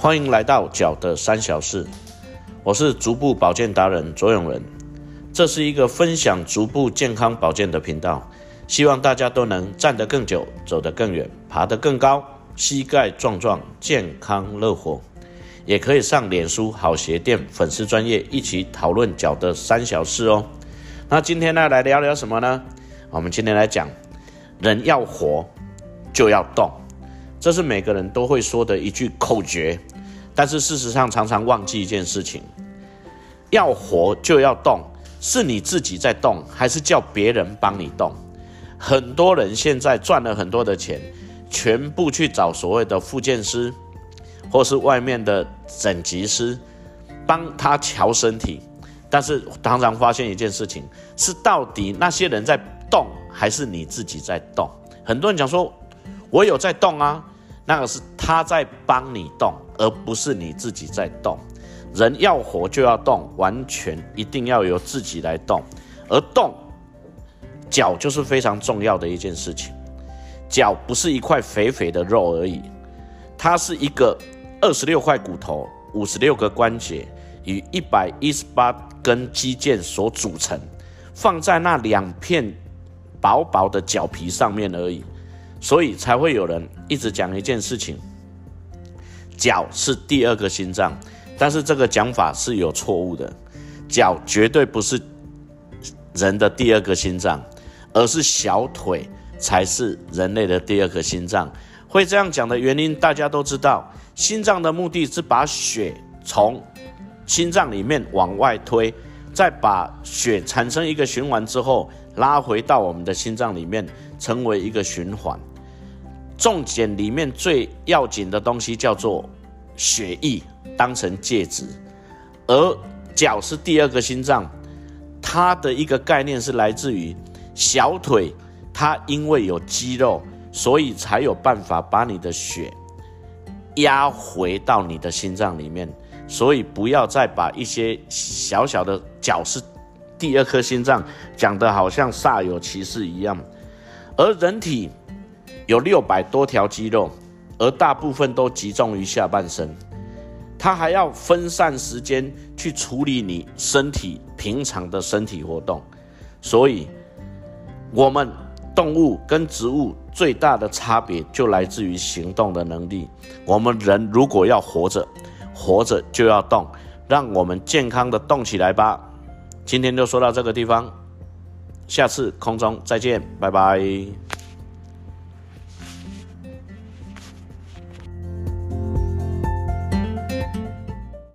欢迎来到脚的三小事，我是足部保健达人卓永仁，这是一个分享足部健康保健的频道，希望大家都能站得更久，走得更远，爬得更高，膝盖壮壮，健康乐活。也可以上脸书好鞋店粉丝专业一起讨论脚的三小事哦。那今天呢，来聊聊什么呢？我们今天来讲，人要活就要动。这是每个人都会说的一句口诀，但是事实上常常忘记一件事情：要活就要动，是你自己在动，还是叫别人帮你动？很多人现在赚了很多的钱，全部去找所谓的复健师，或是外面的整脊师帮他调身体，但是常常发现一件事情：是到底那些人在动，还是你自己在动？很多人讲说。我有在动啊，那个是他在帮你动，而不是你自己在动。人要活就要动，完全一定要由自己来动。而动脚就是非常重要的一件事情。脚不是一块肥肥的肉而已，它是一个二十六块骨头、五十六个关节与一百一十八根肌腱所组成，放在那两片薄薄的脚皮上面而已。所以才会有人一直讲一件事情：脚是第二个心脏，但是这个讲法是有错误的。脚绝对不是人的第二个心脏，而是小腿才是人类的第二个心脏。会这样讲的原因，大家都知道，心脏的目的是把血从心脏里面往外推，再把血产生一个循环之后，拉回到我们的心脏里面，成为一个循环。重点里面最要紧的东西叫做血液，当成介质，而脚是第二个心脏，它的一个概念是来自于小腿，它因为有肌肉，所以才有办法把你的血压回到你的心脏里面，所以不要再把一些小小的脚是第二颗心脏讲得好像煞有其事一样，而人体。有六百多条肌肉，而大部分都集中于下半身。它还要分散时间去处理你身体平常的身体活动。所以，我们动物跟植物最大的差别就来自于行动的能力。我们人如果要活着，活着就要动，让我们健康的动起来吧。今天就说到这个地方，下次空中再见，拜拜。